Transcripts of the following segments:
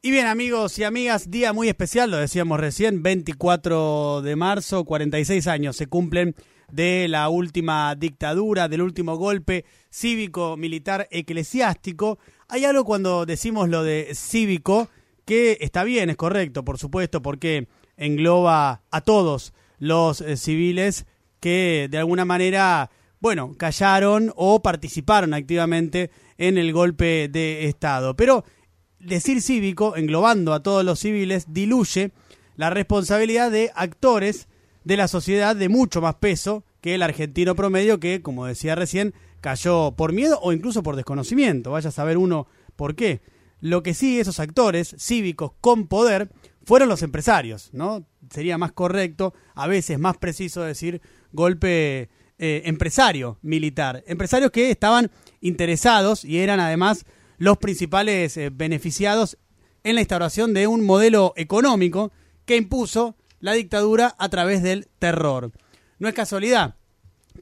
Y bien amigos y amigas, día muy especial, lo decíamos recién, 24 de marzo, 46 años se cumplen de la última dictadura, del último golpe cívico, militar, eclesiástico. Hay algo cuando decimos lo de cívico que está bien, es correcto, por supuesto, porque engloba a todos los eh, civiles que de alguna manera, bueno, callaron o participaron activamente en el golpe de Estado. Pero decir cívico, englobando a todos los civiles, diluye la responsabilidad de actores de la sociedad de mucho más peso que el argentino promedio que, como decía recién, cayó por miedo o incluso por desconocimiento. Vaya a saber uno por qué. Lo que sí, esos actores cívicos con poder fueron los empresarios, ¿no? Sería más correcto, a veces más preciso decir golpe eh, empresario militar. Empresarios que estaban interesados y eran además los principales eh, beneficiados en la instauración de un modelo económico que impuso la dictadura a través del terror. No es casualidad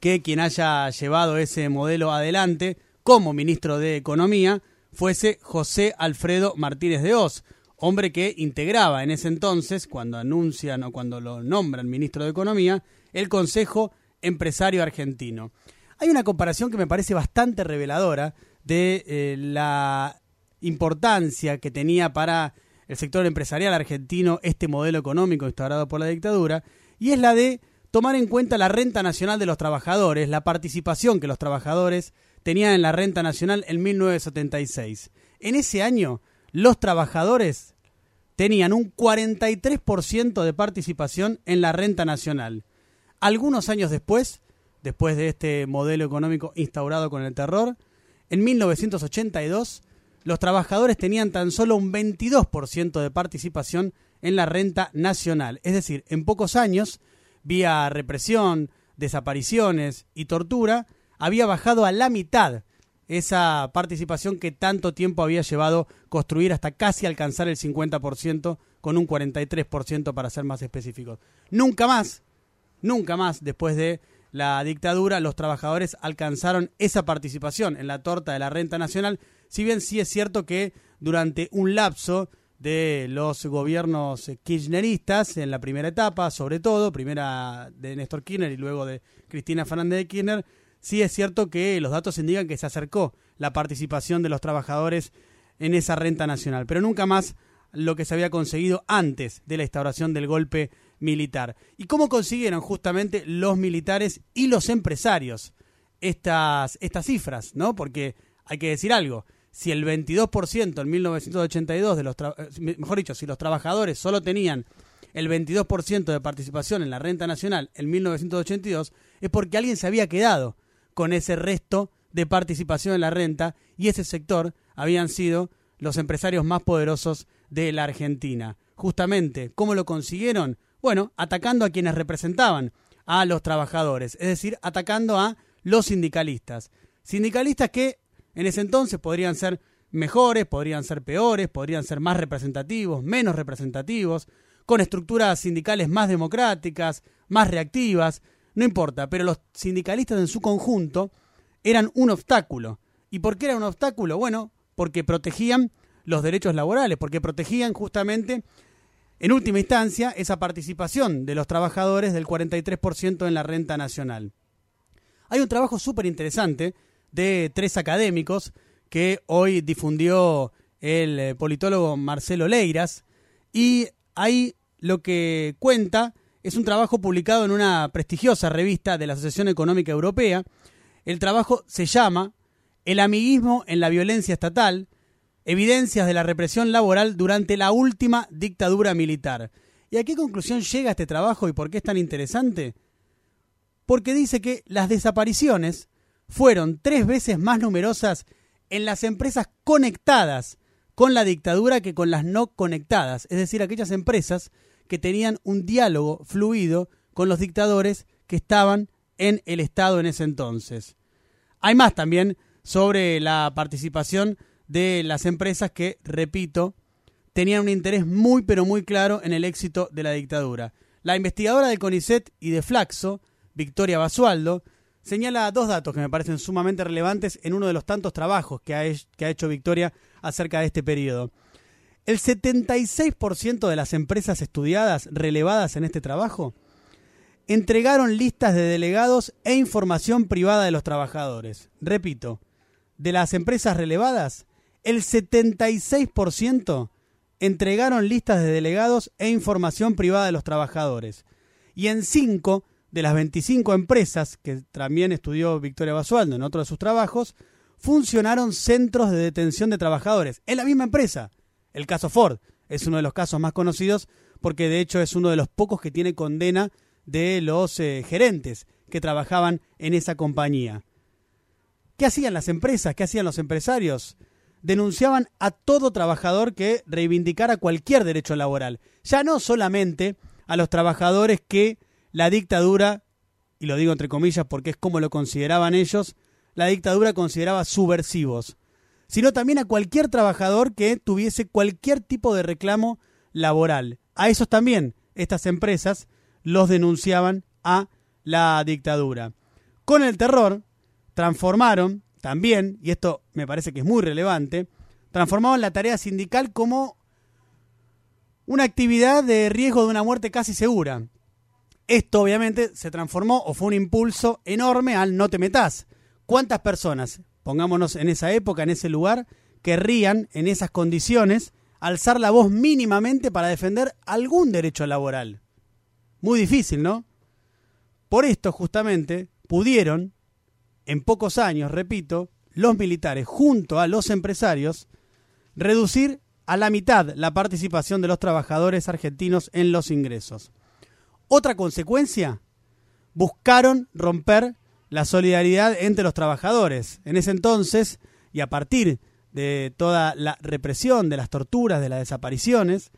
que quien haya llevado ese modelo adelante como ministro de Economía fuese José Alfredo Martínez de Oz, hombre que integraba en ese entonces, cuando anuncian o cuando lo nombran ministro de Economía, el Consejo Empresario Argentino. Hay una comparación que me parece bastante reveladora de eh, la importancia que tenía para el sector empresarial argentino este modelo económico instaurado por la dictadura, y es la de tomar en cuenta la renta nacional de los trabajadores, la participación que los trabajadores tenían en la renta nacional en 1976. En ese año, los trabajadores tenían un 43% de participación en la renta nacional. Algunos años después, después de este modelo económico instaurado con el terror, en 1982, los trabajadores tenían tan solo un 22% de participación en la renta nacional. Es decir, en pocos años, vía represión, desapariciones y tortura, había bajado a la mitad esa participación que tanto tiempo había llevado construir hasta casi alcanzar el 50% con un 43% para ser más específicos. Nunca más, nunca más después de la dictadura, los trabajadores alcanzaron esa participación en la torta de la renta nacional, si bien sí es cierto que durante un lapso de los gobiernos kirchneristas, en la primera etapa, sobre todo, primera de Néstor Kirchner y luego de Cristina Fernández de Kirchner, sí es cierto que los datos indican que se acercó la participación de los trabajadores en esa renta nacional, pero nunca más lo que se había conseguido antes de la instauración del golpe militar. ¿Y cómo consiguieron justamente los militares y los empresarios estas, estas cifras? ¿no? Porque hay que decir algo. Si el 22% en 1982 de los eh, mejor dicho, si los trabajadores solo tenían el 22% de participación en la renta nacional en 1982, es porque alguien se había quedado con ese resto de participación en la renta y ese sector habían sido los empresarios más poderosos de la Argentina. Justamente, ¿cómo lo consiguieron? Bueno, atacando a quienes representaban a los trabajadores, es decir, atacando a los sindicalistas. Sindicalistas que en ese entonces podrían ser mejores, podrían ser peores, podrían ser más representativos, menos representativos, con estructuras sindicales más democráticas, más reactivas, no importa, pero los sindicalistas en su conjunto eran un obstáculo. ¿Y por qué era un obstáculo? Bueno, porque protegían los derechos laborales, porque protegían justamente en última instancia, esa participación de los trabajadores del 43% en la renta nacional. Hay un trabajo súper interesante de tres académicos que hoy difundió el eh, politólogo Marcelo Leiras y ahí lo que cuenta es un trabajo publicado en una prestigiosa revista de la Asociación Económica Europea. El trabajo se llama El amiguismo en la violencia estatal, evidencias de la represión laboral durante la última dictadura militar. ¿Y a qué conclusión llega este trabajo y por qué es tan interesante? Porque dice que las desapariciones fueron tres veces más numerosas en las empresas conectadas con la dictadura que con las no conectadas, es decir, aquellas empresas que tenían un diálogo fluido con los dictadores que estaban en el Estado en ese entonces. Hay más también sobre la participación de las empresas que, repito, tenían un interés muy pero muy claro en el éxito de la dictadura. La investigadora de CONICET y de Flaxo, Victoria Basualdo, señala dos datos que me parecen sumamente relevantes en uno de los tantos trabajos que ha, que ha hecho Victoria acerca de este periodo. El 76% de las empresas estudiadas relevadas en este trabajo entregaron listas de delegados e información privada de los trabajadores. Repito, de las empresas relevadas, el 76% entregaron listas de delegados e información privada de los trabajadores. Y en 5 de las 25 empresas, que también estudió Victoria Basualdo en otro de sus trabajos, funcionaron centros de detención de trabajadores. En la misma empresa. El caso Ford es uno de los casos más conocidos porque de hecho es uno de los pocos que tiene condena de los eh, gerentes que trabajaban en esa compañía. ¿Qué hacían las empresas? ¿Qué hacían los empresarios? Denunciaban a todo trabajador que reivindicara cualquier derecho laboral, ya no solamente a los trabajadores que la dictadura, y lo digo entre comillas porque es como lo consideraban ellos, la dictadura consideraba subversivos, sino también a cualquier trabajador que tuviese cualquier tipo de reclamo laboral. A esos también estas empresas los denunciaban a la dictadura. Con el terror transformaron también, y esto me parece que es muy relevante, transformaron la tarea sindical como una actividad de riesgo de una muerte casi segura. Esto obviamente se transformó o fue un impulso enorme al no te metas. ¿Cuántas personas, pongámonos en esa época, en ese lugar, querrían en esas condiciones alzar la voz mínimamente para defender algún derecho laboral? Muy difícil, ¿no? Por esto, justamente, pudieron, en pocos años, repito, los militares junto a los empresarios, reducir a la mitad la participación de los trabajadores argentinos en los ingresos. Otra consecuencia, buscaron romper la solidaridad entre los trabajadores. En ese entonces, y a partir de toda la represión, de las torturas, de las desapariciones,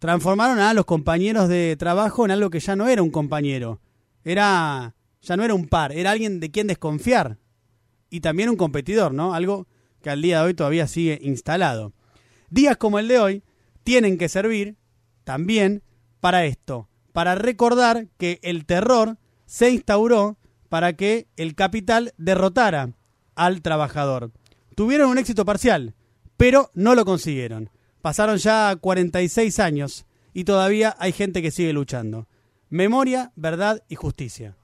transformaron a los compañeros de trabajo en algo que ya no era un compañero, era ya no era un par, era alguien de quien desconfiar y también un competidor, ¿no? Algo que al día de hoy todavía sigue instalado. Días como el de hoy tienen que servir también para esto, para recordar que el terror se instauró para que el capital derrotara al trabajador. Tuvieron un éxito parcial, pero no lo consiguieron. Pasaron ya 46 años y todavía hay gente que sigue luchando. Memoria, verdad y justicia.